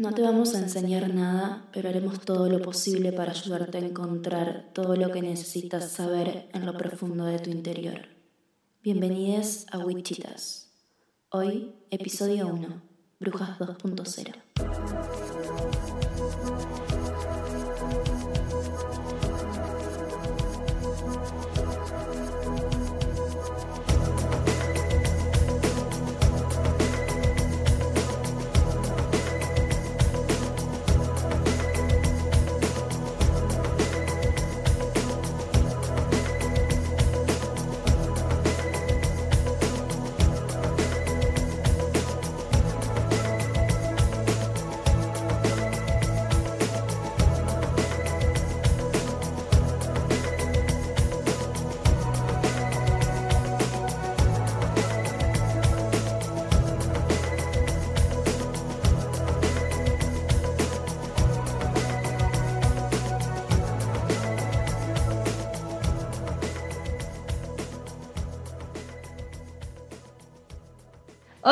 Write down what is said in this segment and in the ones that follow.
No te vamos a enseñar nada, pero haremos todo lo posible para ayudarte a encontrar todo lo que necesitas saber en lo profundo de tu interior. Bienvenidos a Wichitas. Hoy, episodio 1, Brujas 2.0.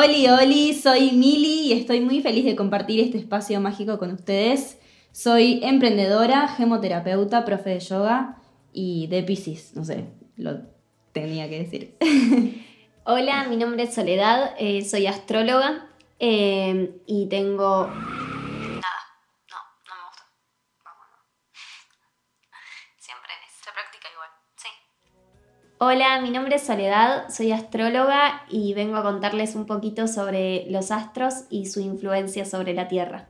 Oli, oli, soy Mili y estoy muy feliz de compartir este espacio mágico con ustedes. Soy emprendedora, gemoterapeuta, profe de yoga y de Pisces, no sé, lo tenía que decir. Hola, mi nombre es Soledad, eh, soy astróloga eh, y tengo... Nada, no, no me gusta. Vamos, Siempre se practica igual, sí. Hola, mi nombre es Soledad, soy astróloga y vengo a contarles un poquito sobre los astros y su influencia sobre la Tierra.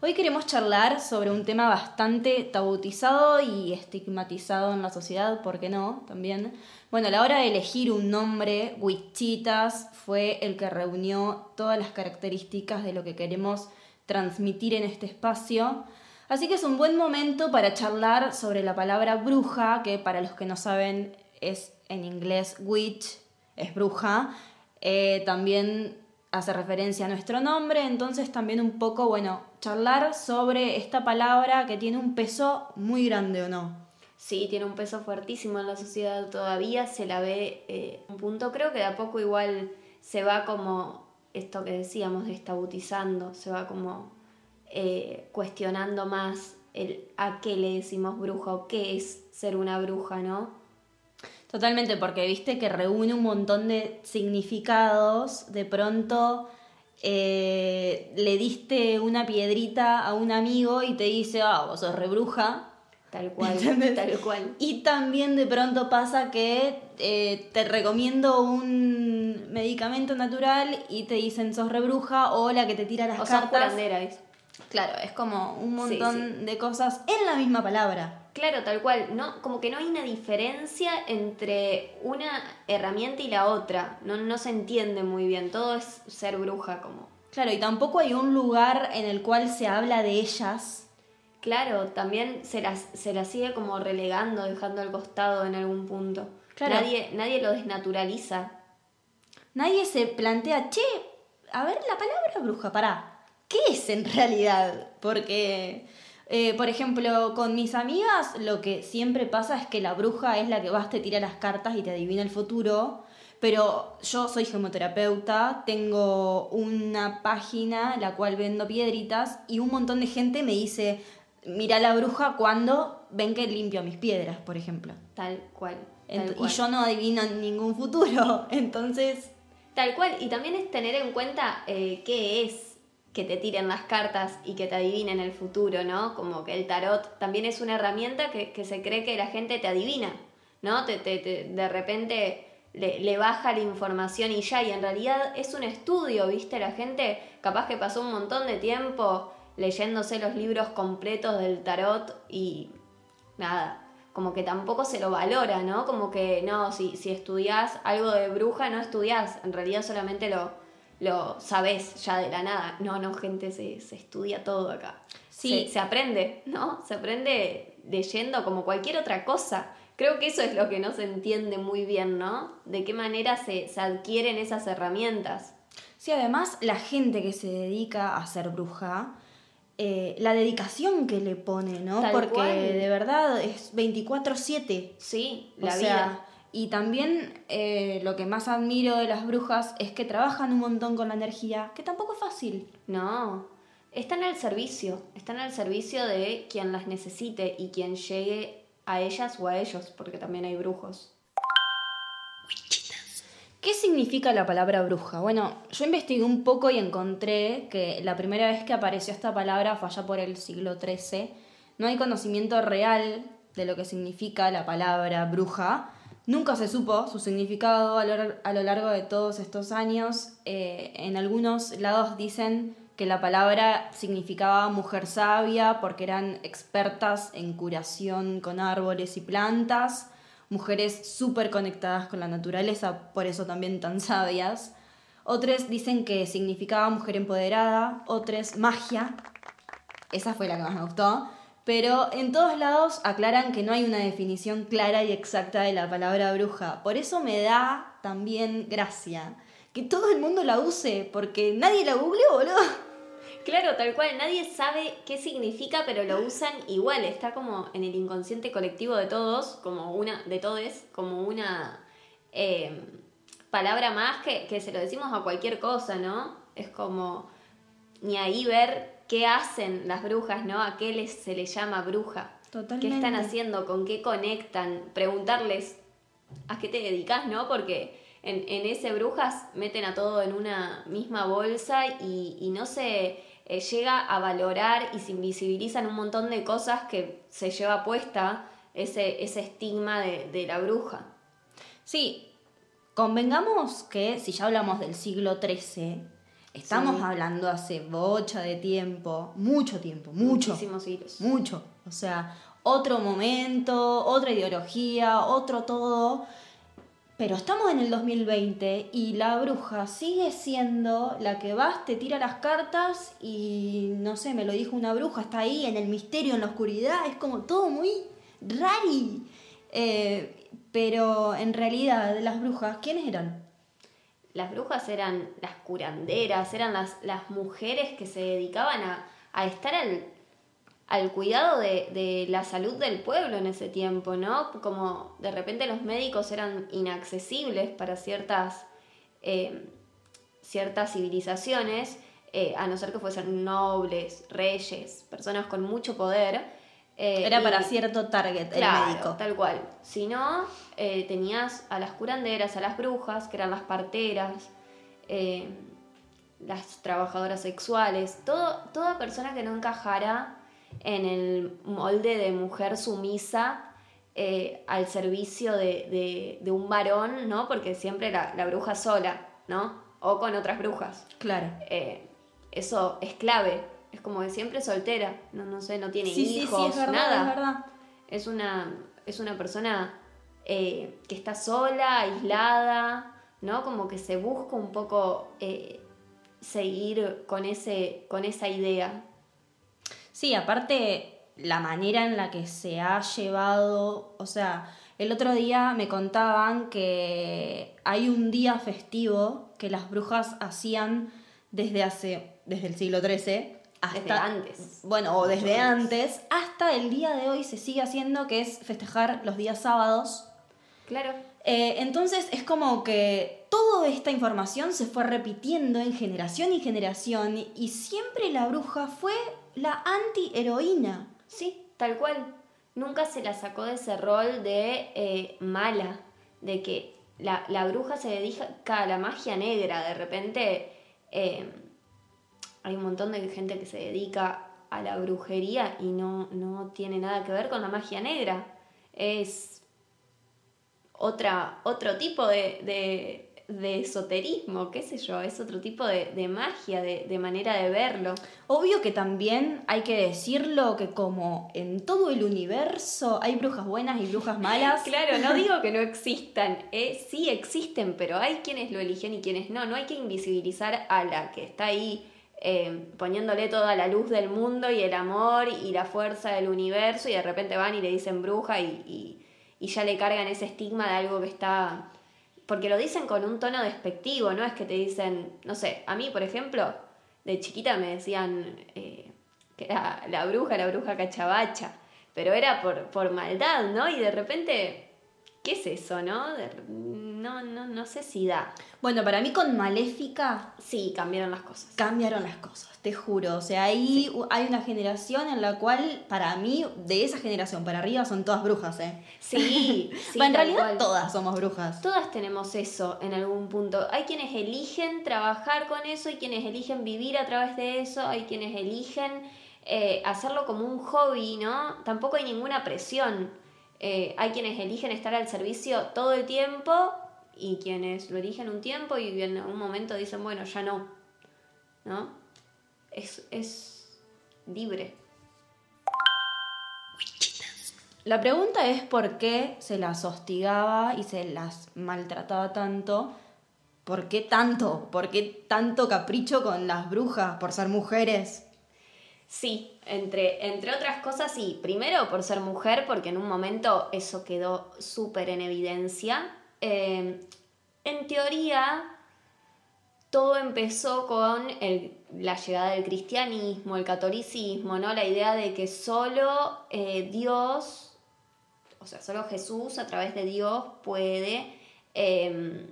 Hoy queremos charlar sobre un tema bastante tabutizado y estigmatizado en la sociedad, ¿por qué no? También. Bueno, a la hora de elegir un nombre, Wichitas fue el que reunió todas las características de lo que queremos transmitir en este espacio. Así que es un buen momento para charlar sobre la palabra bruja, que para los que no saben es en inglés witch, es bruja. Eh, también hace referencia a nuestro nombre, entonces también un poco, bueno, charlar sobre esta palabra que tiene un peso muy grande o no. Sí, tiene un peso fuertísimo en la sociedad todavía, se la ve eh, un punto, creo que de a poco igual se va como esto que decíamos, destabutizando, se va como eh, cuestionando más el a qué le decimos bruja o qué es ser una bruja, ¿no? Totalmente, porque viste que reúne un montón de significados, de pronto eh, le diste una piedrita a un amigo y te dice, ah, vos sos rebruja. Tal cual, ¿Entendés? tal cual. Y también de pronto pasa que eh, te recomiendo un medicamento natural y te dicen sos rebruja o la que te tira las O sos cartas. curandera, ¿ves? Claro, es como un Sí, montón de cosas en la misma palabra. Claro, tal cual. No, como que no hay una diferencia entre una herramienta y la otra. No, no se entiende muy bien. Todo es ser bruja, como. Claro, y tampoco hay un lugar en el cual se habla de ellas. Claro, también se las, se las sigue como relegando, dejando al costado en algún punto. Claro. Nadie, nadie lo desnaturaliza. Nadie se plantea, che, a ver la palabra bruja, pará, ¿qué es en realidad? Porque, eh, por ejemplo, con mis amigas lo que siempre pasa es que la bruja es la que vas, te tira las cartas y te adivina el futuro. Pero yo soy gemoterapeuta, tengo una página la cual vendo piedritas y un montón de gente me dice, mira la bruja cuando ven que limpio mis piedras, por ejemplo. Tal cual. Tal y yo no adivino ningún futuro, entonces Tal cual. Y también es tener en cuenta eh, qué es que te tiren las cartas y que te adivinen el futuro, ¿no? Como que el tarot también es una herramienta que, que se cree que la gente te adivina, ¿no? Te, te- de repente le, le baja la información y ya, y en realidad es un estudio, ¿viste? La gente capaz que pasó un montón de tiempo leyéndose los libros completos del tarot y nada, como que tampoco se lo valora, ¿no? Como que no, si, si estudias algo de bruja, no estudias, en realidad solamente lo, lo sabes ya de la nada. No, no, gente, se, se estudia todo acá. Sí. Se, se aprende, ¿no? Se aprende leyendo como cualquier otra cosa. Creo que eso es lo que no se entiende muy bien, ¿no? De qué manera se, se adquieren esas herramientas. Sí, además la gente que se dedica a ser bruja, eh, la dedicación que le pone, ¿no? Tal Porque cual. de verdad es 24/7. Sí, O la sea, vida. Y también eh, lo que más admiro de las brujas es que trabajan un montón con la energía, que tampoco es fácil. No, están al servicio, están al servicio de quien las necesite y quien llegue a ellas o a ellos, porque también hay brujos. ¿Qué significa la palabra bruja? Bueno, yo investigué un poco y encontré que la primera vez que apareció esta palabra fue allá por el siglo XIII. No hay conocimiento real de lo que significa la palabra bruja. Nunca se supo su significado a lo, largo de todos estos años. Eh, en algunos lados dicen que la palabra significaba mujer sabia porque eran expertas en curación con árboles y plantas mujeres súper conectadas con la naturaleza, por eso también tan sabias. Otros dicen que significaba mujer empoderada, otros magia. Esa fue la que más me gustó. Pero en todos lados aclaran que no hay una definición clara y exacta de la palabra bruja. Por eso me da también gracia que todo el mundo la use, porque nadie la googleó, boludo. Claro, tal cual, nadie sabe qué significa, pero lo usan igual, está como en el inconsciente colectivo de todos, como una, de todos, como una eh, palabra más que, que se lo decimos a cualquier cosa, ¿no? Es como ni ahí ver qué hacen las brujas, ¿no? A qué les, se les llama bruja. Totalmente. ¿Qué están haciendo? ¿Con qué conectan? Preguntarles a qué te dedicas, ¿no? Porque en, en ese brujas meten a todo en una misma bolsa y, y no se eh, llega a valorar y se invisibilizan un montón de cosas que se lleva puesta ese, ese estigma de, la bruja. Sí, convengamos que si ya hablamos del siglo XIII, estamos hablando hace bocha de tiempo, mucho tiempo, mucho. Muchísimos siglos. Mucho. O sea, otro momento, otra ideología, otro todo. Pero estamos en el 2020 y la bruja sigue siendo la que vas, te tira las cartas y no sé, me lo dijo una bruja, está ahí en el misterio, en la oscuridad, es como todo muy rari. Eh, pero en realidad, las brujas, ¿quiénes eran? Las brujas eran las curanderas, eran las, las mujeres que se dedicaban a, a estar al, al cuidado de, la salud del pueblo en ese tiempo, ¿no? Como de repente los médicos eran inaccesibles para ciertas, eh, ciertas civilizaciones, eh, a no ser que fuesen nobles, reyes, personas con mucho poder. Eh, Era para cierto target el médico. Tal cual. Si no, tenías a las curanderas, a las brujas, que eran las parteras, las trabajadoras sexuales, todo, toda persona que no encajara en el molde de mujer sumisa eh, al servicio de, un varón, ¿no? Porque siempre la, bruja sola, ¿no? O con otras brujas. Claro. Eh, eso es clave. Es como que siempre soltera, no, no sé, no tiene hijos, es verdad, nada. Es, verdad. es una, es una persona eh, que está sola, aislada, ¿no? Como que se busca un poco seguir con, ese, con esa idea. Sí, aparte la manera en la que se ha llevado, o sea, el otro día me contaban que hay un día festivo que las brujas hacían desde hace, desde el siglo XIII hasta antes. Bueno, o desde antes hasta el día de hoy se sigue haciendo que es festejar los días sábados. Claro. Eh, entonces es como que toda esta información se fue repitiendo en generación y generación y siempre la bruja fue la anti-heroína. Sí, tal cual. Nunca se la sacó de ese rol de eh, mala, de que la, bruja se dedica a la magia negra. De repente eh, hay un montón de gente que se dedica a la brujería y no, no tiene nada que ver con la magia negra. Es otra, otro tipo de de esoterismo, qué sé yo, es otro tipo de, magia, de, manera de verlo. Obvio que también hay que decirlo que como en todo el universo hay brujas buenas y brujas malas. claro, no digo que no existan, eh, sí existen, pero hay quienes lo eligen y quienes no, no hay que invisibilizar a la que está ahí eh, poniéndole toda la luz del mundo y el amor y la fuerza del universo y de repente van y le dicen bruja y ya le cargan ese estigma de algo que está porque lo dicen con un tono despectivo, no es que te dicen, no sé, a mí, por ejemplo, de chiquita me decían eh, que era la bruja, la bruja cachabacha, pero era por, por maldad, ¿no? Y de repente ¿Qué es eso, no? De- No, no, no sé si da. Bueno, para mí con Maléfica Sí, cambiaron las cosas. cambiaron las cosas, te juro. O sea, ahí hay una generación en la cual, para mí, de esa generación para arriba son todas brujas, ¿eh? Sí, sí. Bueno, en realidad cual. todas somos brujas. Todas tenemos eso en algún punto. Hay quienes eligen trabajar con eso, hay quienes eligen vivir a través de eso, hay quienes eligen eh, hacerlo como un hobby, ¿no? Tampoco hay ninguna presión. Eh, hay quienes eligen estar al servicio todo el tiempo y quienes lo eligen un tiempo y en un momento dicen, bueno, ya no. ¿No? Es, es libre. La pregunta es por qué se las hostigaba y se las maltrataba tanto. ¿Por qué tanto? ¿Por qué tanto capricho con las brujas por ser mujeres? Sí, entre, entre otras cosas, sí. Primero por ser mujer, porque en un momento eso quedó súper en evidencia. Eh, en teoría, todo empezó con la llegada del cristianismo, el catolicismo, ¿no? La idea de que solo eh, Dios, o sea, solo Jesús a través de Dios puede eh,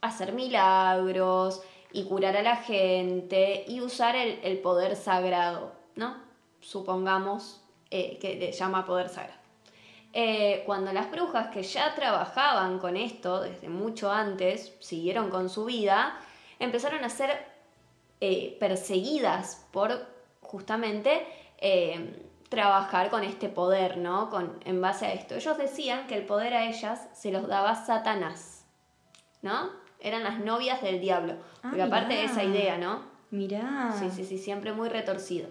hacer milagros y curar a la gente y usar el, el poder sagrado, ¿no? Supongamos eh, que le llama poder sagrado. Eh, cuando las brujas que ya trabajaban con esto desde mucho antes, siguieron con su vida, empezaron a ser eh, perseguidas por justamente eh, trabajar con este poder, ¿no? Con, en base a esto. Ellos decían que el poder a ellas se los daba Satanás, ¿no? Eran las novias del diablo. Ah, Porque aparte de esa idea, ¿no? Mirá. Sí, sí, sí, siempre muy retorcido.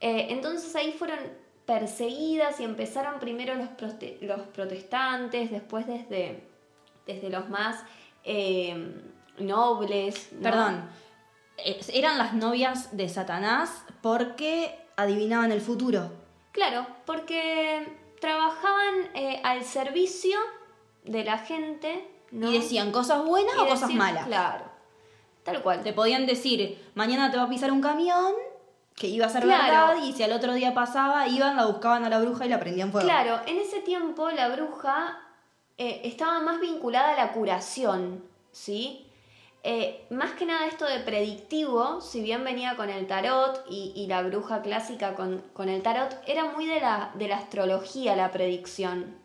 Entonces ahí fueron perseguidas y empezaron primero los, prote- los protestantes, después desde, desde los más eh, nobles. ¿no? Perdón. Eran las novias de Satanás porque adivinaban el futuro. Claro, porque trabajaban eh, al servicio de la gente. ¿no? Y decían cosas buenas Y o cosas malas. Claro, tal cual. Te podían decir, mañana te va a pisar un camión, que iba a ser Claro. verdad, y si al otro día pasaba, iban, la buscaban a la bruja y la prendían fuego. Claro, en ese tiempo la bruja eh, estaba más vinculada a la curación, ¿sí? Eh, más que nada esto de predictivo, si bien venía con el tarot y, y la bruja clásica con, con el tarot, era muy de la, de la astrología la predicción,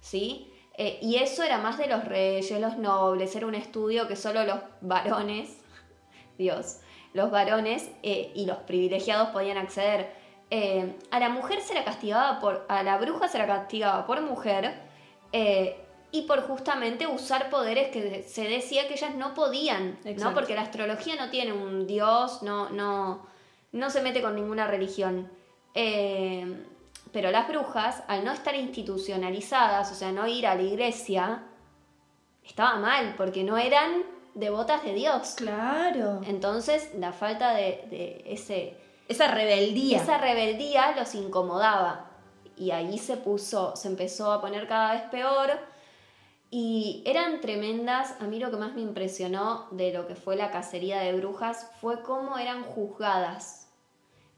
¿sí? Eh, y eso era más de los reyes, los nobles, era un estudio que solo los varones, Dios, los varones eh, y los privilegiados podían acceder. Eh, a la mujer se la castigaba por, a la bruja se la castigaba por mujer eh, y por justamente usar poderes que se decía que ellas no podían, ¿no? Porque la astrología no tiene un dios, no, no, no se mete con ninguna religión. Pero las brujas, al no estar institucionalizadas, o sea, no ir a la iglesia, estaba mal, porque no eran devotas de Dios. Claro. Entonces, la falta de, de ese, Esa rebeldía. esa rebeldía los incomodaba. Y ahí se puso, se empezó a poner cada vez peor. Y eran tremendas. A mí lo que más me impresionó de lo que fue la cacería de brujas fue cómo eran juzgadas.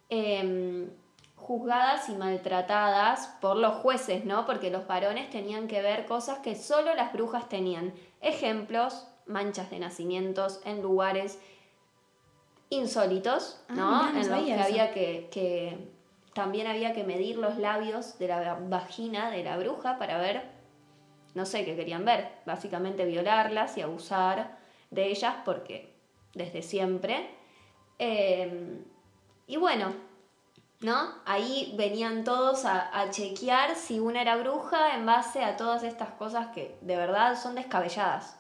Em, juzgadas y maltratadas por los jueces, ¿no? Porque los varones tenían que ver cosas que solo las brujas tenían. Ejemplos, manchas de nacimientos en lugares insólitos, Ah, ¿no? mirá, no en los que eso. había que, que también había que medir los labios de la vagina de la bruja para ver, no sé qué querían ver, básicamente violarlas y abusar de ellas porque desde siempre. Eh, y bueno, ¿no? Ahí venían todos a, a chequear si una era bruja en base a todas estas cosas que de verdad son descabelladas.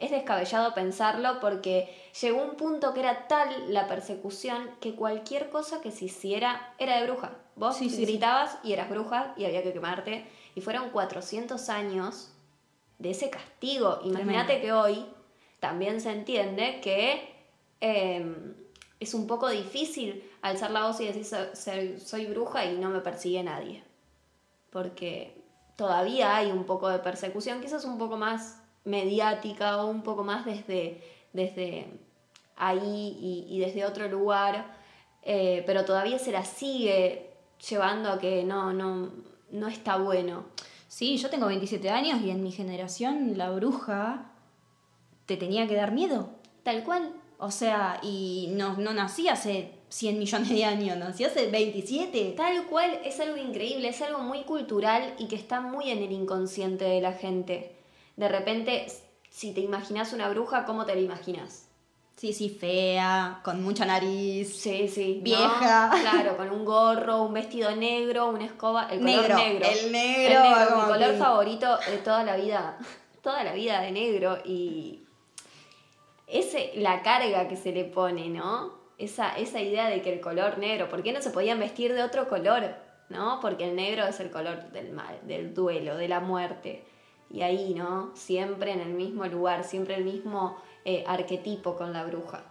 Es descabellado pensarlo porque llegó un punto que era tal la persecución que cualquier cosa que se hiciera era de bruja. Vos Sí, sí, sí. gritabas y eras bruja y había que quemarte. Y fueron 400 años de ese castigo. Imagínate que hoy también se entiende que eh, es un poco difícil alzar la voz y decir "So- soy, soy bruja y no me persigue nadie. Porque todavía hay un poco de persecución, quizás un poco más mediática o un poco más desde, desde ahí y, y desde otro lugar, eh, pero todavía se la sigue llevando a que no, no, no está bueno. Sí, yo tengo 27 años y en mi generación la bruja te tenía que dar miedo. Tal cual. O sea, y no, no nací hace 100 millones de años, nací hace 27. Tal cual es algo increíble, es algo muy cultural y que está muy en el inconsciente de la gente. De repente, si te imaginas una bruja, ¿cómo te la imaginas? Sí, sí, fea, con mucha nariz. Sí, sí. ¿no? Vieja. Claro, con un gorro, un vestido negro, una escoba. El color Negro, negro. el negro, El negro, mi color que- favorito de toda la vida. Toda la vida de negro. Y. Ese, la carga que se le pone, ¿no? Esa, esa idea de que el color negro. ¿Por qué no se podían vestir de otro color? ¿No? Porque el negro es el color del mal, del duelo, de la muerte. Y ahí, ¿no? Siempre en el mismo lugar, siempre el mismo eh, arquetipo con la bruja.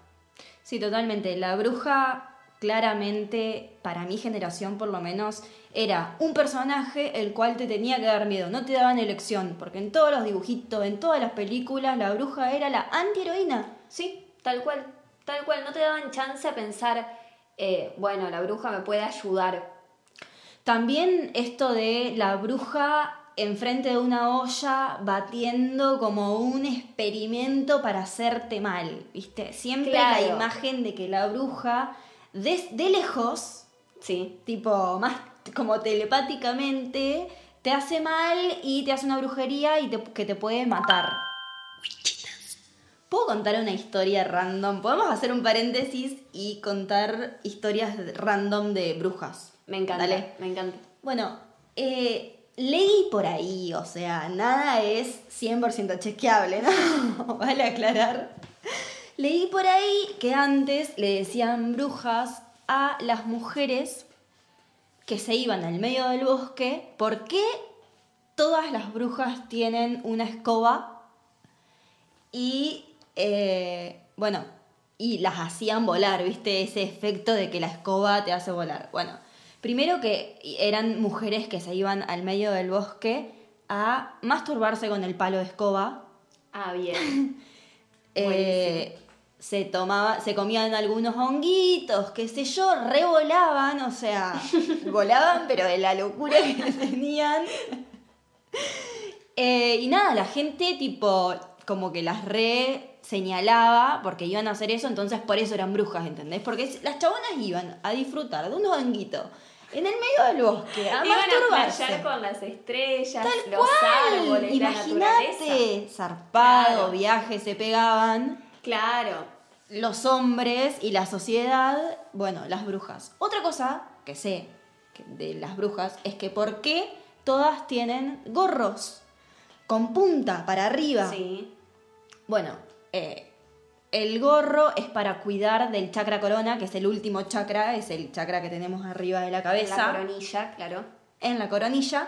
Sí, totalmente. La bruja, claramente, para mi generación por lo menos, era un personaje el cual te tenía que dar miedo. No te daban elección, porque en todos los dibujitos, en todas las películas, la bruja era la antiheroína. Sí, tal cual, tal cual. No te daban chance a pensar, eh, bueno, la bruja me puede ayudar. También esto de la bruja enfrente de una olla batiendo como un experimento para hacerte mal, ¿viste? Siempre Claro. la imagen de que la bruja, de, de lejos, Sí, tipo más como telepáticamente, te hace mal y te hace una brujería y te- que te puede matar. ¿Puedo contar una historia random? Podemos hacer un paréntesis y contar historias random de brujas. me encanta, Dale. me encanta. Bueno, eh, leí por ahí, o sea, nada es 100% chequeable, ¿no? vale aclarar. Leí por ahí que antes le decían brujas a las mujeres que se iban al medio del bosque. ¿Por qué todas las brujas tienen una escoba? Y, eh, bueno, y las hacían volar, ¿viste? Ese efecto de que la escoba te hace volar. Bueno, primero que eran mujeres que se iban al medio del bosque a masturbarse con el palo de escoba. Ah, bien. Eh, se tomaba, se comían algunos honguitos, qué sé yo, revolaban, o sea, volaban, pero de la locura que tenían. Eh, y nada, la gente tipo, como que las re señalaba porque iban a hacer eso, entonces por eso eran brujas, ¿entendés? Porque las chabonas iban a disfrutar de unos honguitos en el medio del bosque, a Iban a masturbarse. con las estrellas, Tal los cual. árboles, la naturaleza. Imagínate, zarpado, Claro. viajes se pegaban. Claro. Los hombres y la sociedad, bueno, las brujas. Otra cosa que sé de las brujas es que por qué todas tienen gorros con punta para arriba. Sí. Bueno, eh, el gorro es para cuidar del chakra corona, que es el último chakra, es el chakra que tenemos arriba de la En cabeza la coronilla, claro. en la coronilla.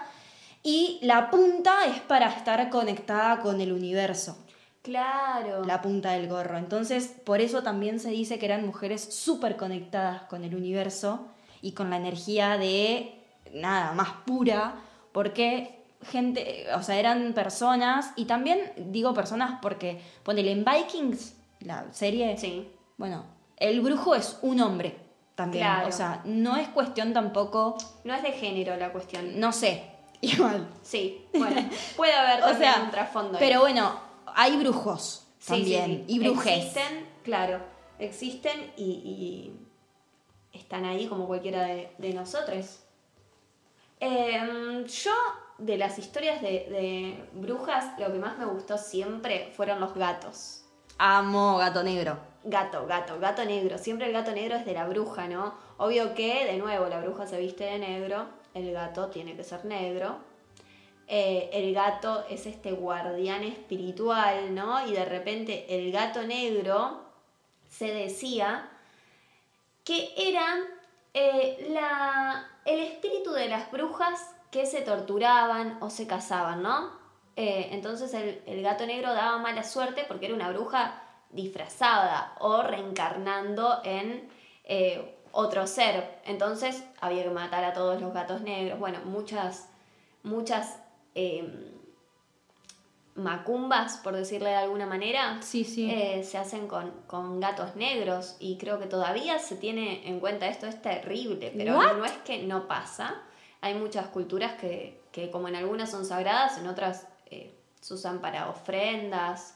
Y la punta es para estar conectada con el universo, Claro. la punta del gorro. Entonces, por eso también se dice que eran mujeres súper conectadas con el universo y con la energía de nada, más pura, porque gente, o sea, eran personas, y también digo personas porque, ponele en Vikings, la serie, Sí. bueno, el brujo es un hombre también, Claro. o sea, no es cuestión tampoco, No es de género la cuestión. no sé, igual. Sí, bueno, puede haber O sea, un trasfondo. ahí. pero bueno, hay brujos Sí, también, sí. y brujes. Existen, claro, existen y, y están ahí como cualquiera de, de nosotros. Em, yo, de las historias de, de brujas, lo que más me gustó siempre fueron los gatos. Amo gato negro. Gato, gato, gato negro. Siempre el gato negro es de la bruja, ¿no? Obvio que, de nuevo, la bruja se viste de negro, el gato tiene que ser negro. Eh, el gato es este guardián espiritual, ¿no? Y de repente el gato negro se decía que era eh, la, el espíritu de las brujas que se torturaban o se casaban, ¿no? Eh, entonces el, el gato negro daba mala suerte porque era una bruja disfrazada o reencarnando en eh, otro ser. Entonces había que matar a todos los gatos negros. Bueno, muchas, muchas eh, macumbas, por decirle de alguna manera, Sí, sí. eh, se hacen con, con gatos negros y creo que todavía se tiene en cuenta esto, es terrible, pero What? no es que no pasa. hay muchas culturas que, que como en algunas son sagradas, en otras eh, se usan para ofrendas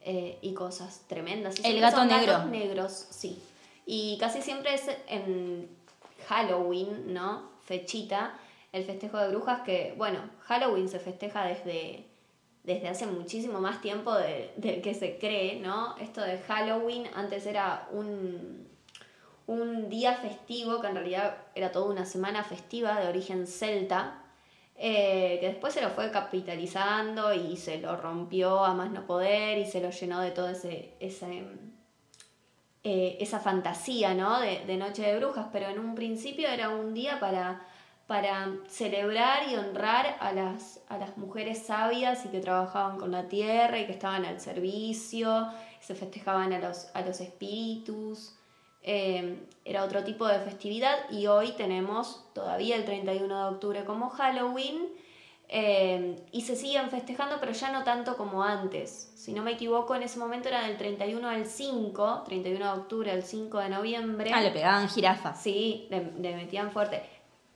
eh, y cosas tremendas. Y El gato negro. gatos negros, sí. Y casi siempre es en Halloween, ¿no? Fechita, el festejo de brujas que, bueno, Halloween se festeja desde, desde hace muchísimo más tiempo de- del que se cree, ¿no? Esto de Halloween antes era un, un día festivo, que en realidad era toda una semana festiva de origen celta, eh, que después se lo fue capitalizando y se lo rompió a más no poder y se lo llenó de ese, ese eh, esa fantasía, ¿no? De, de Noche de Brujas, pero en un principio era un día para, para celebrar y honrar a las, a las mujeres sabias y que trabajaban con la tierra y que estaban al servicio, se festejaban a los, a los espíritus. Eh, era otro tipo de festividad y hoy tenemos todavía el 31 de octubre como Halloween eh, y se siguen festejando, pero ya no tanto como antes. Si no me equivoco, en ese momento era del 31 al 5, 31 de octubre al 5 de noviembre. Ah, le pegaban jirafas. Sí, le, le metían fuerte.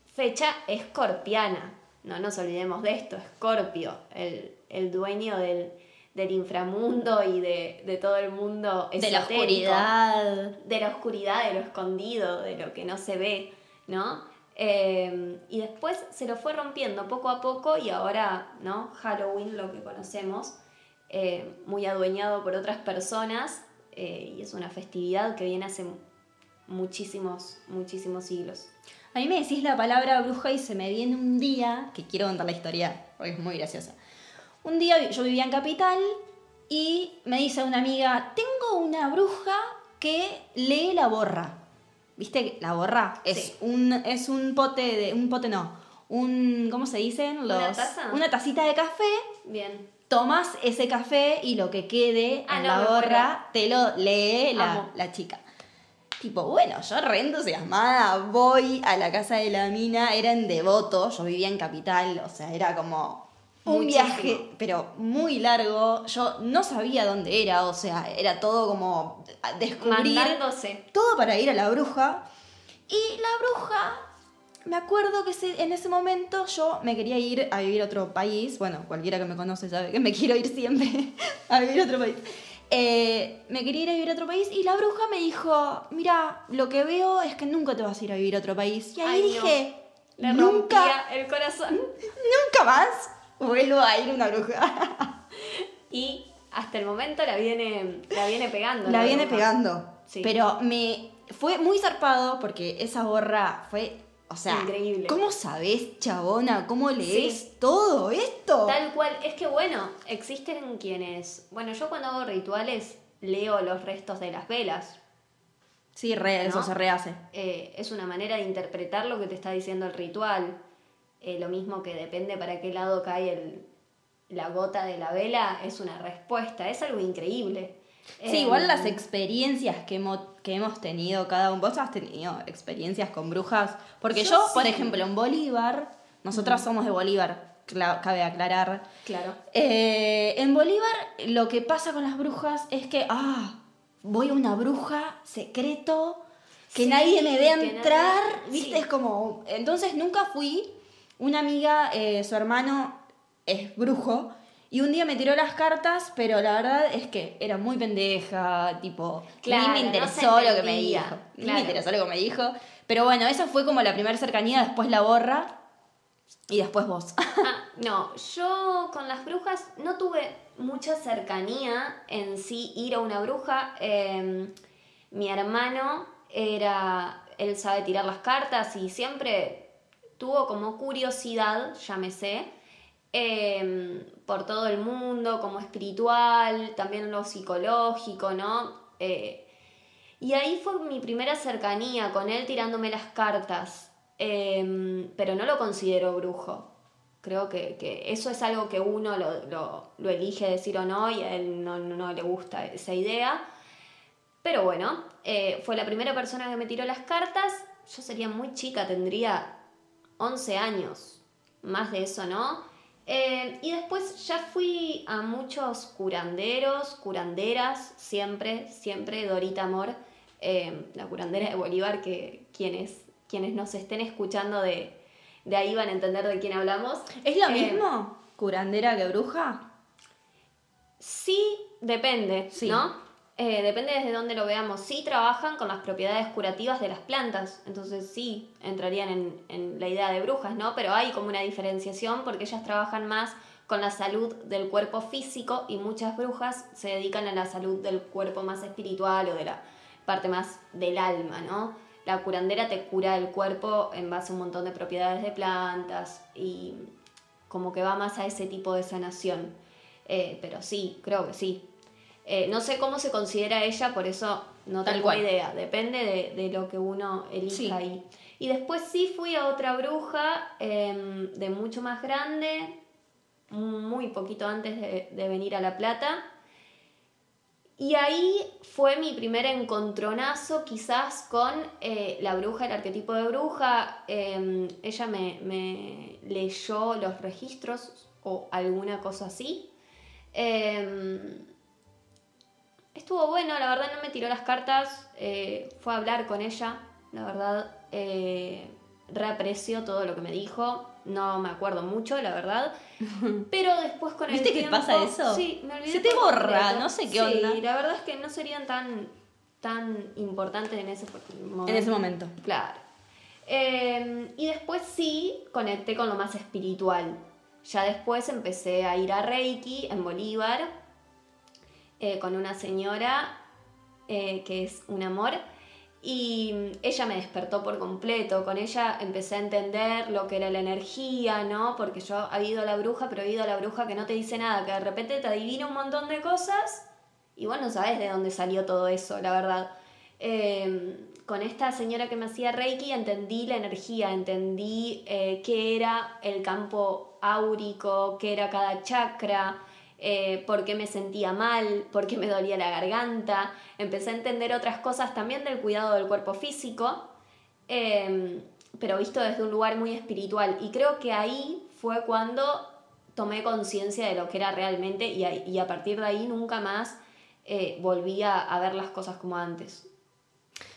Fecha escorpiana. No nos olvidemos de esto, Escorpio, el, el dueño del, del inframundo y de, de todo el mundo De la oscuridad. de la oscuridad, de lo escondido, de lo que no se ve, ¿no? Eh, y después se lo fue rompiendo poco a poco y ahora, ¿no? Halloween, lo que conocemos, eh, muy adueñado por otras personas eh, y es una festividad que viene hace muchísimos, muchísimos siglos. A mí me decís la palabra bruja y se me viene un día, que quiero contar la historia, porque es muy graciosa. Un día yo vivía en Capital y me dice una amiga, tengo una bruja que lee la borra. ¿Viste? La borra es, Sí. un, es un pote de... Un pote no. Un... ¿Cómo se dicen? ¿Una taza? Una tacita de café. Bien. Tomas ese café y lo que quede Ah, en no, la borra te lo lee la, la chica. Tipo, bueno, yo re entusiasmada, voy a la casa de la mina, era en Devoto, yo vivía en Capital, o sea, era como un Muchísimo. viaje, pero muy largo, yo no sabía dónde era, o sea, era todo como descubrir Mandándose. todo para ir a la bruja. Y la bruja, me acuerdo que en ese momento yo me quería ir a vivir a otro país. Bueno, cualquiera que me conoce sabe que me quiero ir siempre a vivir a otro país. Eh, me quería ir a vivir a otro país y la bruja me dijo, mira, lo que veo es que nunca te vas a ir a vivir a otro país. Y ahí Ay, no. dije, Le nunca, rompía el corazón. nunca más vuelvo a ir una bruja. Y hasta el momento la viene, la viene pegando. La la viene bruja. pegando. Sí. Pero me fue muy zarpado porque esa borra fue, o sea, Increíble. ¿cómo sabés, chabona? ¿Cómo lees Sí. todo esto? Tal cual, es que bueno, existen quienes, bueno, yo cuando hago rituales leo los restos de las velas. Sí, re, eso se rehace. Eh, es una manera de interpretar lo que te está diciendo el ritual. Eh, lo mismo que depende para qué lado cae el, la gota de la vela, es una respuesta, es algo increíble. Sí, Eh, igual las experiencias que, hemos que hemos tenido cada uno. ¿Vos has tenido experiencias con brujas? Porque yo, Yo por ejemplo, en Bolívar, nosotras somos de Bolívar, cabe aclarar. Claro. Eh, en Bolívar lo que pasa con las brujas es que, ah, voy a una bruja secreto, que Sí, nadie me vea entrar, nadie- ¿viste? sí. Es como, entonces nunca fui, una amiga, eh, su hermano es brujo, y un día me tiró las cartas, pero la verdad es que era muy pendeja, tipo, Claro, ni me no interesó lo que me dijo, ni me interesó lo que me dijo, pero bueno, esa fue como la primera cercanía, después la borra, y después vos. Ah, no, yo con las brujas no tuve mucha cercanía en sí ir a una bruja. Eh, mi hermano era, él sabe tirar las cartas y siempre tuvo como curiosidad, llámese, eh, por todo el mundo, como espiritual, también lo psicológico, ¿no? Eh, y ahí fue mi primera cercanía con él tirándome las cartas. Em, pero no lo considero brujo. Creo que, que eso es algo que uno lo, lo- elige decir o no y a él no, no- no le gusta esa idea. Pero bueno, eh, fue la primera persona que me tiró las cartas. Yo sería muy chica, tendría 11 años. Más de eso, ¿no? Eh, y después ya fui a muchos curanderos, curanderas, siempre, siempre Dorita Amor, eh, la curandera de Bolívar, que quienes, quienes nos estén escuchando de, de ahí van a entender de quién hablamos. ¿Es lo Eh, mismo curandera que bruja? Sí, depende, Sí. ¿no? Eh, depende desde dónde lo veamos. Sí trabajan con las propiedades curativas de las plantas, entonces sí entrarían en, la idea de brujas, ¿no? Pero hay como una diferenciación porque ellas trabajan más con la salud del cuerpo físico y muchas brujas se dedican a la salud del cuerpo más espiritual o de la parte más del alma, ¿no? La curandera te cura el cuerpo en base a un montón de propiedades de plantas y como que va más a ese tipo de sanación. Eh, pero sí, creo que sí. Eh, no sé cómo se considera ella, por eso no Tal tengo cual. idea. Depende de, de lo que uno elija Sí. ahí. Y después sí fui a otra bruja em, de mucho más grande, muy poquito antes de, de venir a La Plata. Y ahí fue mi primer encontronazo quizás con eh, la bruja, el arquetipo de bruja. Eh, ella me, me leyó los registros o alguna cosa así. Eh, estuvo bueno, la verdad no me tiró las cartas, eh, fue a hablar con ella, la verdad eh, reapreció todo lo que me dijo, no me acuerdo mucho, la verdad, pero después con el ¿Viste que tiempo... pasa eso? Sí, me olvidé Se te borra, no sé qué Sí, onda. la verdad es que no serían tan, tan importantes en ese momento. En ese momento. Claro. Eh, y después sí conecté con lo más espiritual. Ya después empecé a ir a Reiki en Bolívar eh, con una señora eh, que es un amor. Y ella me despertó por completo. Con ella empecé a entender lo que era la energía, ¿no? Porque yo he ido a la bruja, pero he ido a la bruja que no te dice nada, que de repente te adivina un montón de cosas y vos no sabes de dónde salió todo eso, la verdad. Eh, con esta señora que me hacía Reiki entendí la energía, entendí qué era el campo áurico, qué era cada chakra, eh, por qué me sentía mal, por qué me dolía la garganta. Empecé a entender otras cosas también del cuidado del cuerpo físico, eh, pero visto desde un lugar muy espiritual. Y creo que ahí fue cuando tomé conciencia de lo que era realmente y a, y a partir de ahí nunca más eh, volví a, a ver las cosas como antes.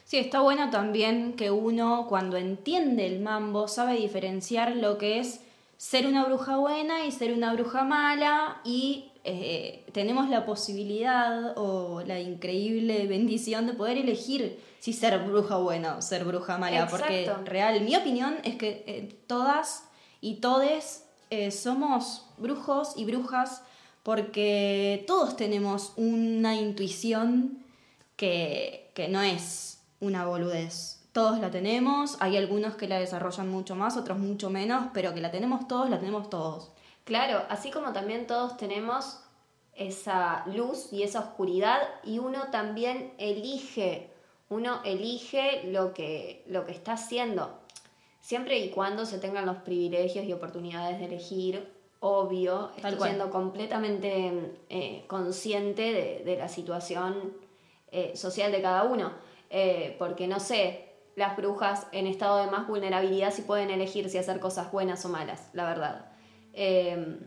Sí, está bueno también que uno cuando entiende el mambo sabe diferenciar lo que es ser una bruja buena y ser una bruja mala y eh, tenemos la posibilidad o la increíble bendición de poder elegir si ser bruja buena o ser bruja mala, porque Exacto. real, mi opinión es que eh, todas y todes eh, somos brujos y brujas porque todos tenemos una intuición que, que no es una boludez. Todos la tenemos, hay algunos que la desarrollan mucho más, otros mucho menos, pero que la tenemos todos, la tenemos todos. Claro, así como también todos tenemos esa luz y esa oscuridad y uno también elige, uno elige lo que, lo que está haciendo, siempre y cuando se tengan los privilegios y oportunidades de elegir, obvio, Tal estoy cual. siendo completamente eh, consciente de, de la situación eh, social de cada uno, Eh, porque no sé, las brujas en estado de más vulnerabilidad si pueden elegir si hacer cosas buenas o malas, la verdad. Eh,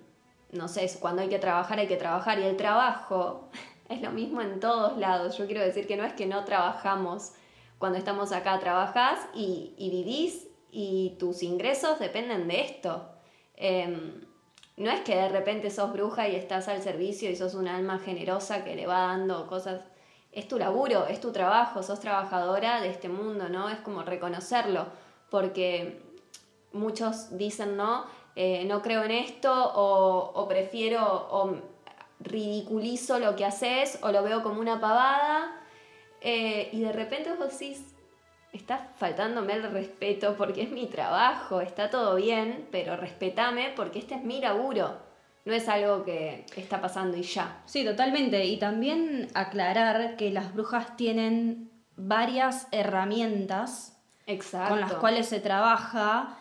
no sé, cuando hay que trabajar hay que trabajar y el trabajo es lo mismo en todos lados. Yo quiero decir que no es que no trabajamos cuando estamos acá, trabajás y, vivís y tus ingresos dependen de esto. Eh, no es que de repente sos bruja y estás al servicio y sos un alma generosa que le va dando cosas. Es tu laburo, es tu trabajo, sos trabajadora de este mundo, ¿no? Es como reconocerlo, porque muchos dicen, ¿no? Eh, no creo en esto o, o prefiero o ridiculizo lo que haces o lo veo como una pavada eh, y de repente vos decís, está faltándome el respeto porque es mi trabajo, está todo bien, pero respetame porque este es mi laburo, no es algo que está pasando y ya. Sí, totalmente. Y también aclarar que las brujas tienen varias herramientas Exacto. con las cuales se trabaja.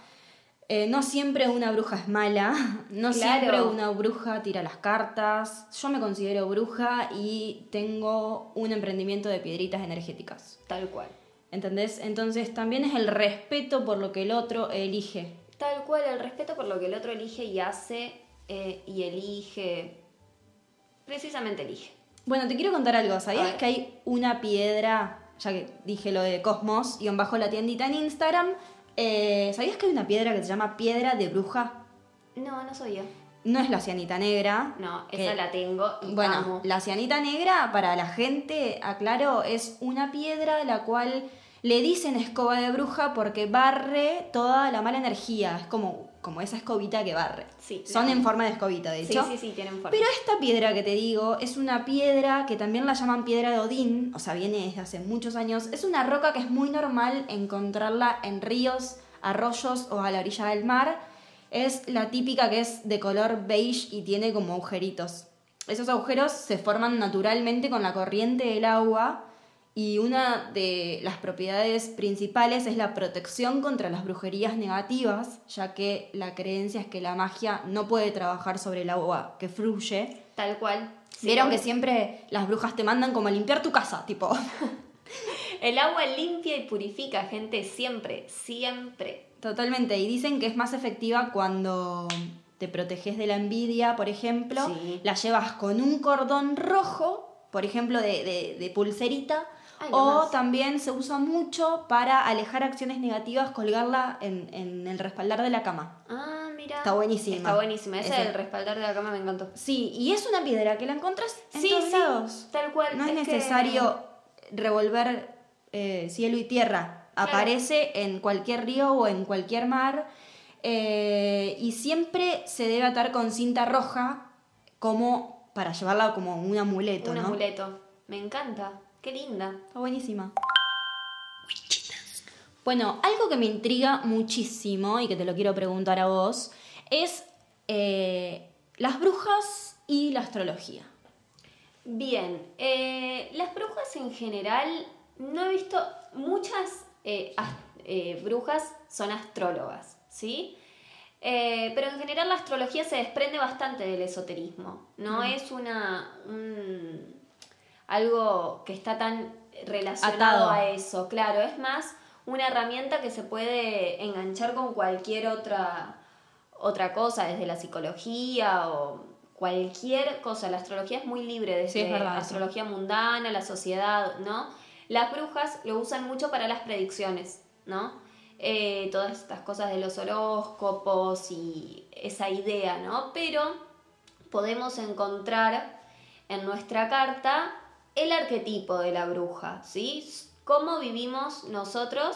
Eh, no siempre una bruja es mala, no Claro. siempre una bruja tira las cartas. Yo me considero bruja y tengo un emprendimiento de piedritas energéticas. Tal cual. ¿Entendés? Entonces también es el respeto por lo que el otro elige. Tal cual, el respeto por lo que el otro elige y hace eh, y elige. Precisamente elige. Bueno, te quiero contar algo. ¿Sabías que hay una piedra, ya que dije lo de Cosmos, y bajo la tiendita en Instagram, Eh, ¿Sabías que hay una piedra que se llama piedra de bruja? No, no soy yo. No es la cianita negra. No, que- esa la tengo y Bueno, amo. la cianita negra, para la gente, aclaro, es una piedra la cual le dicen escoba de bruja porque barre toda la mala energía. Es como, como esa escobita que barre. Sí, Son en forma de escobita, de Sí, hecho. sí, sí, tienen forma. Pero esta piedra que te digo es una piedra que también la llaman piedra de Odín, o sea, viene desde hace muchos años. Es una roca que es muy normal encontrarla en ríos, arroyos o a la orilla del mar. Es la típica que es de color beige y tiene como agujeritos. Esos agujeros se forman naturalmente con la corriente del agua y una de las propiedades principales es la protección contra las brujerías negativas, ya que la creencia es que la magia no puede trabajar sobre el agua que fluye. Tal cual. Sí, Vieron que siempre las brujas te mandan como a limpiar tu casa, tipo. El agua limpia y purifica, gente, siempre, siempre. Totalmente. Y dicen que es más efectiva cuando te proteges de la envidia, por ejemplo. Sí. La llevas con un cordón rojo, por ejemplo, de, de- de pulserita. Ay, o también se usa mucho para alejar acciones negativas, colgarla en, en el respaldar de la cama. Ah, mira. Está buenísima. Está buenísima. Ese del respaldar de la cama me encantó. Sí, y es una piedra que la encontrás en Sí, todos sí, lados. tal cual. No es, Es que- necesario revolver eh, cielo y tierra. Claro. Aparece en cualquier río o en cualquier mar. eh, y siempre se debe atar con cinta roja como para llevarla como un amuleto, Un ¿no? amuleto. Me encanta. Qué linda. Está buenísima. Bueno, algo que me intriga muchísimo y que te lo quiero preguntar a vos es eh, las brujas y la astrología. Bien, eh, las brujas en general, no he visto muchas eh, as- brujas son astrólogas, ¿sí? Pero en general la astrología se desprende bastante del esoterismo, no es una un- algo que está tan relacionado Atado. a eso, claro, es más una herramienta que se puede enganchar con cualquier otra otra cosa, desde la psicología o cualquier cosa. La astrología es muy libre, desde Sí, es verdad eso. astrología mundana, la sociedad, ¿no? Las brujas lo usan mucho para las predicciones, ¿no? Eh, todas estas cosas de los horóscopos y esa idea, ¿no? Pero podemos encontrar en nuestra carta el arquetipo de la bruja, ¿sí? Cómo vivimos nosotros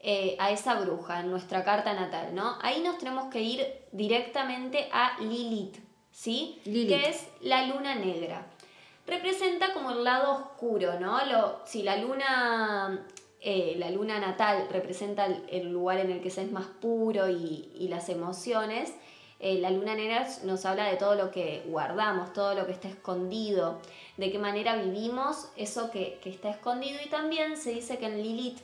eh, a esa bruja en nuestra carta natal, ¿no? Ahí nos tenemos que ir directamente a Lilith, ¿sí? Lilith. Que es la luna negra. Representa como el lado oscuro, ¿no? Lo, si la luna, eh, la luna natal representa el, el lugar en el que se es más puro y, y las emociones, eh, la luna negra nos habla de todo lo que guardamos, todo lo que está escondido, de qué manera vivimos eso que, que está escondido y también se dice que en Lilith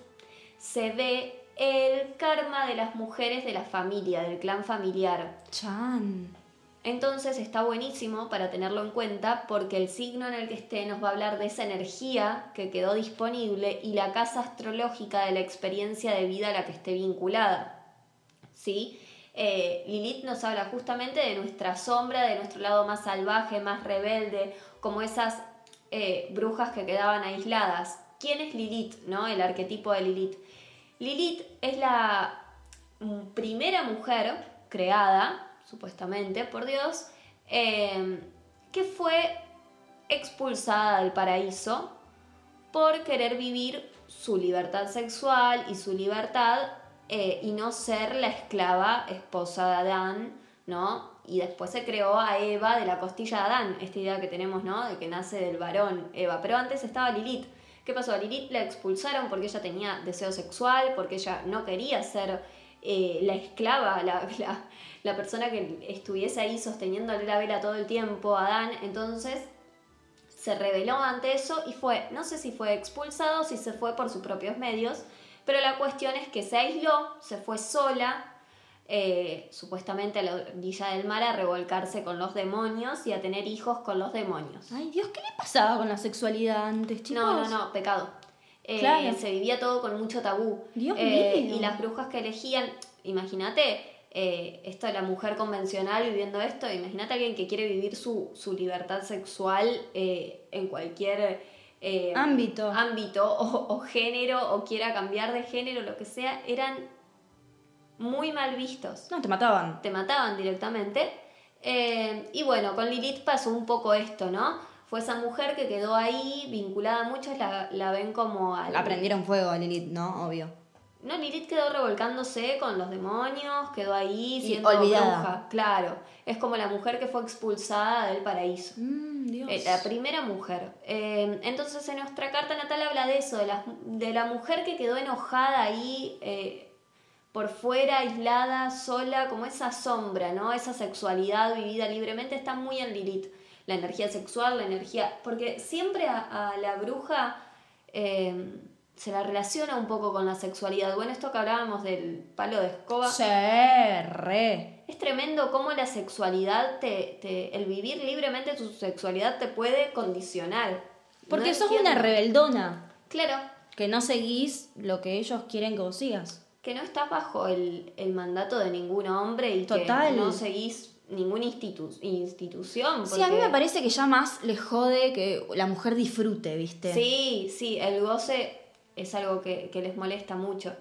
se ve el karma de las mujeres de la familia, del clan familiar. Chan. Entonces está buenísimo para tenerlo en cuenta porque el signo en el que esté nos va a hablar de esa energía que quedó disponible y la casa astrológica de la experiencia de vida a la que esté vinculada. ¿Sí? Eh, Lilith nos habla justamente de nuestra sombra, de nuestro lado más salvaje, más rebelde, como esas eh, brujas que quedaban aisladas. ¿Quién es Lilith? ¿No? El arquetipo de Lilith. Lilith es la primera mujer creada, supuestamente, por Dios, eh, que fue expulsada del paraíso por querer vivir su libertad sexual y su libertad eh, y no ser la esclava esposa de Adán, ¿no? Y después se creó a Eva de la costilla de Adán, esta idea que tenemos, ¿no? De que nace del varón Eva. Pero antes estaba Lilith. ¿Qué pasó? A Lilith la expulsaron porque ella tenía deseo sexual, porque ella no quería ser eh, la esclava, la, persona que estuviese ahí sosteniéndole la vela todo el tiempo Adán. Entonces se rebeló ante eso y fue, no sé si fue expulsado si se fue por sus propios medios, pero la cuestión es que se aisló, se fue sola, eh, supuestamente a la orilla del mar, a revolcarse con los demonios y a tener hijos con los demonios. Ay, Dios, ¿qué le pasaba con la sexualidad antes, chicos? No, no, no, pecado. Eh, Claro. Se vivía todo con mucho tabú. Dios Eh, mío. Y las brujas que elegían, imagínate, esto de la mujer convencional viviendo esto, imagínate a alguien que quiere vivir su, su libertad sexual en cualquier eh, Ámbito. ámbito o, o género o quiera cambiar de género, lo que sea, eran muy mal vistos. No, te mataban. Te mataban directamente. Eh, y bueno, con Lilith pasó un poco esto, ¿no? Fue esa mujer que quedó ahí vinculada a muchos, la, la ven como... Al... La prendieron fuego a Lilith, ¿no? Obvio. No, Lilith quedó revolcándose con los demonios, quedó ahí siendo olvidada. bruja, claro. Es como la mujer que fue expulsada del paraíso. Mm, Dios. Eh, La primera mujer. Eh, entonces en nuestra carta natal habla de eso, de la, de la mujer que quedó enojada ahí eh, por fuera, aislada, sola, como esa sombra, ¿no? Esa sexualidad vivida libremente está muy en Lilith. La energía sexual, la energía... Porque siempre a, a la bruja eh, se la relaciona un poco con la sexualidad. Bueno, esto que hablábamos del palo de escoba. Sí, re. Es tremendo cómo la sexualidad, te, te- el vivir libremente tu sexualidad te puede condicionar. Porque No sos entiendo. una rebeldona. Claro, Que no seguís lo que ellos quieren que vos sigas. que no estás bajo el, el mandato de ningún hombre y Total. que no seguís ninguna institu- institución. Sí, a mí me parece que ya más le jode que la mujer disfrute, ¿viste? Sí, sí, el goce es algo que, que les molesta mucho.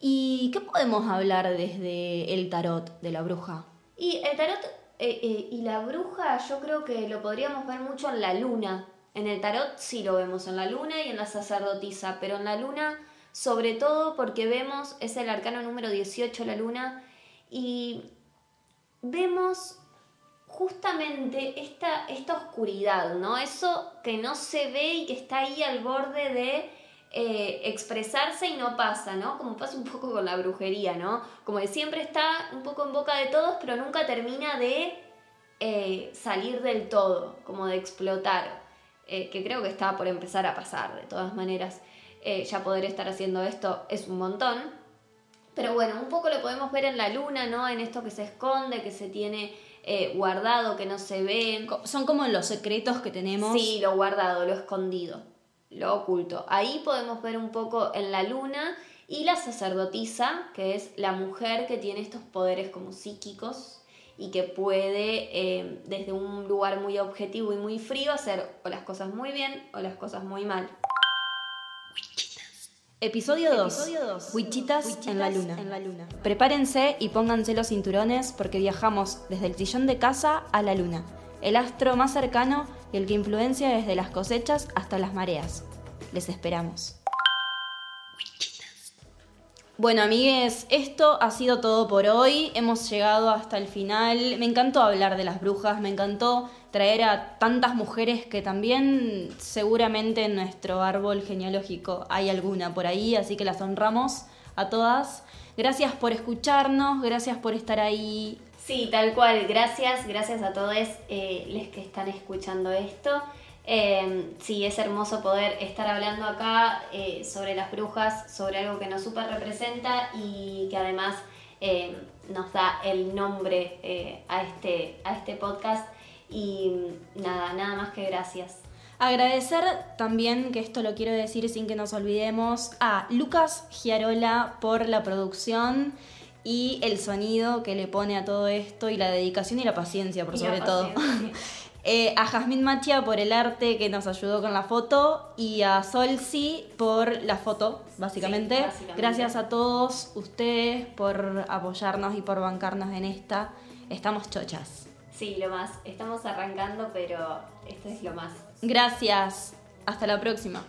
¿Y qué podemos hablar desde el tarot de la bruja? Y el tarot eh, eh, y la bruja yo creo que lo podríamos ver mucho en la luna. En el tarot sí lo vemos en la luna y en la sacerdotisa, pero en la luna sobre todo porque vemos, es el arcano número 18 la luna, y vemos justamente esta, esta oscuridad, ¿no? Eso que no se ve y que está ahí al borde de eh, expresarse y no pasa, ¿no? Como pasa un poco con la brujería, ¿no? Como que siempre está un poco en boca de todos, pero nunca termina de eh, salir del todo, como de explotar, eh, que creo que está por empezar a pasar, de todas maneras. Ya poder estar haciendo esto es un montón. Pero bueno, un poco lo podemos ver en la luna, ¿no? En esto que se esconde, que se tiene eh, guardado, que no se ve. Son como los secretos que tenemos. Sí, lo guardado, lo escondido, lo oculto. Ahí podemos ver un poco en la luna y la sacerdotisa, que es la mujer que tiene estos poderes como psíquicos y que puede eh, desde un lugar muy objetivo y muy frío hacer o las cosas muy bien o las cosas muy mal. Episodio 2. Wichitas, en, la luna. Prepárense y pónganse los cinturones porque viajamos desde el sillón de casa a la luna, el astro más cercano el que influencia desde las cosechas hasta las mareas. Les esperamos. Bueno, amigues, esto ha sido todo por hoy. Hemos llegado hasta el final. Me encantó hablar de las brujas, me encantó traer a tantas mujeres que también seguramente en nuestro árbol genealógico hay alguna por ahí, así que las honramos a todas. Gracias por escucharnos, gracias por estar ahí. Sí, tal cual. Gracias, gracias a todos eh, los que están escuchando esto. Eh, sí, es hermoso poder estar hablando acá eh, sobre las brujas, sobre algo que nos súper representa y que además eh, nos da el nombre eh, a, este, a este podcast. Y nada, nada más que gracias. Agradecer también, que esto lo quiero decir sin que nos olvidemos, a Lucas Giarola por la producción y el sonido que le pone a todo esto y la dedicación y la paciencia por Y sobre todo. Eh, a Jazmín Machia por el arte que nos ayudó con la foto y a Solsi por la foto, básicamente. Sí, básicamente. Gracias a todos ustedes por apoyarnos y por bancarnos en esta. Estamos chochas. Sí, lo más. Estamos arrancando, pero esto es lo más. Gracias. Hasta la próxima.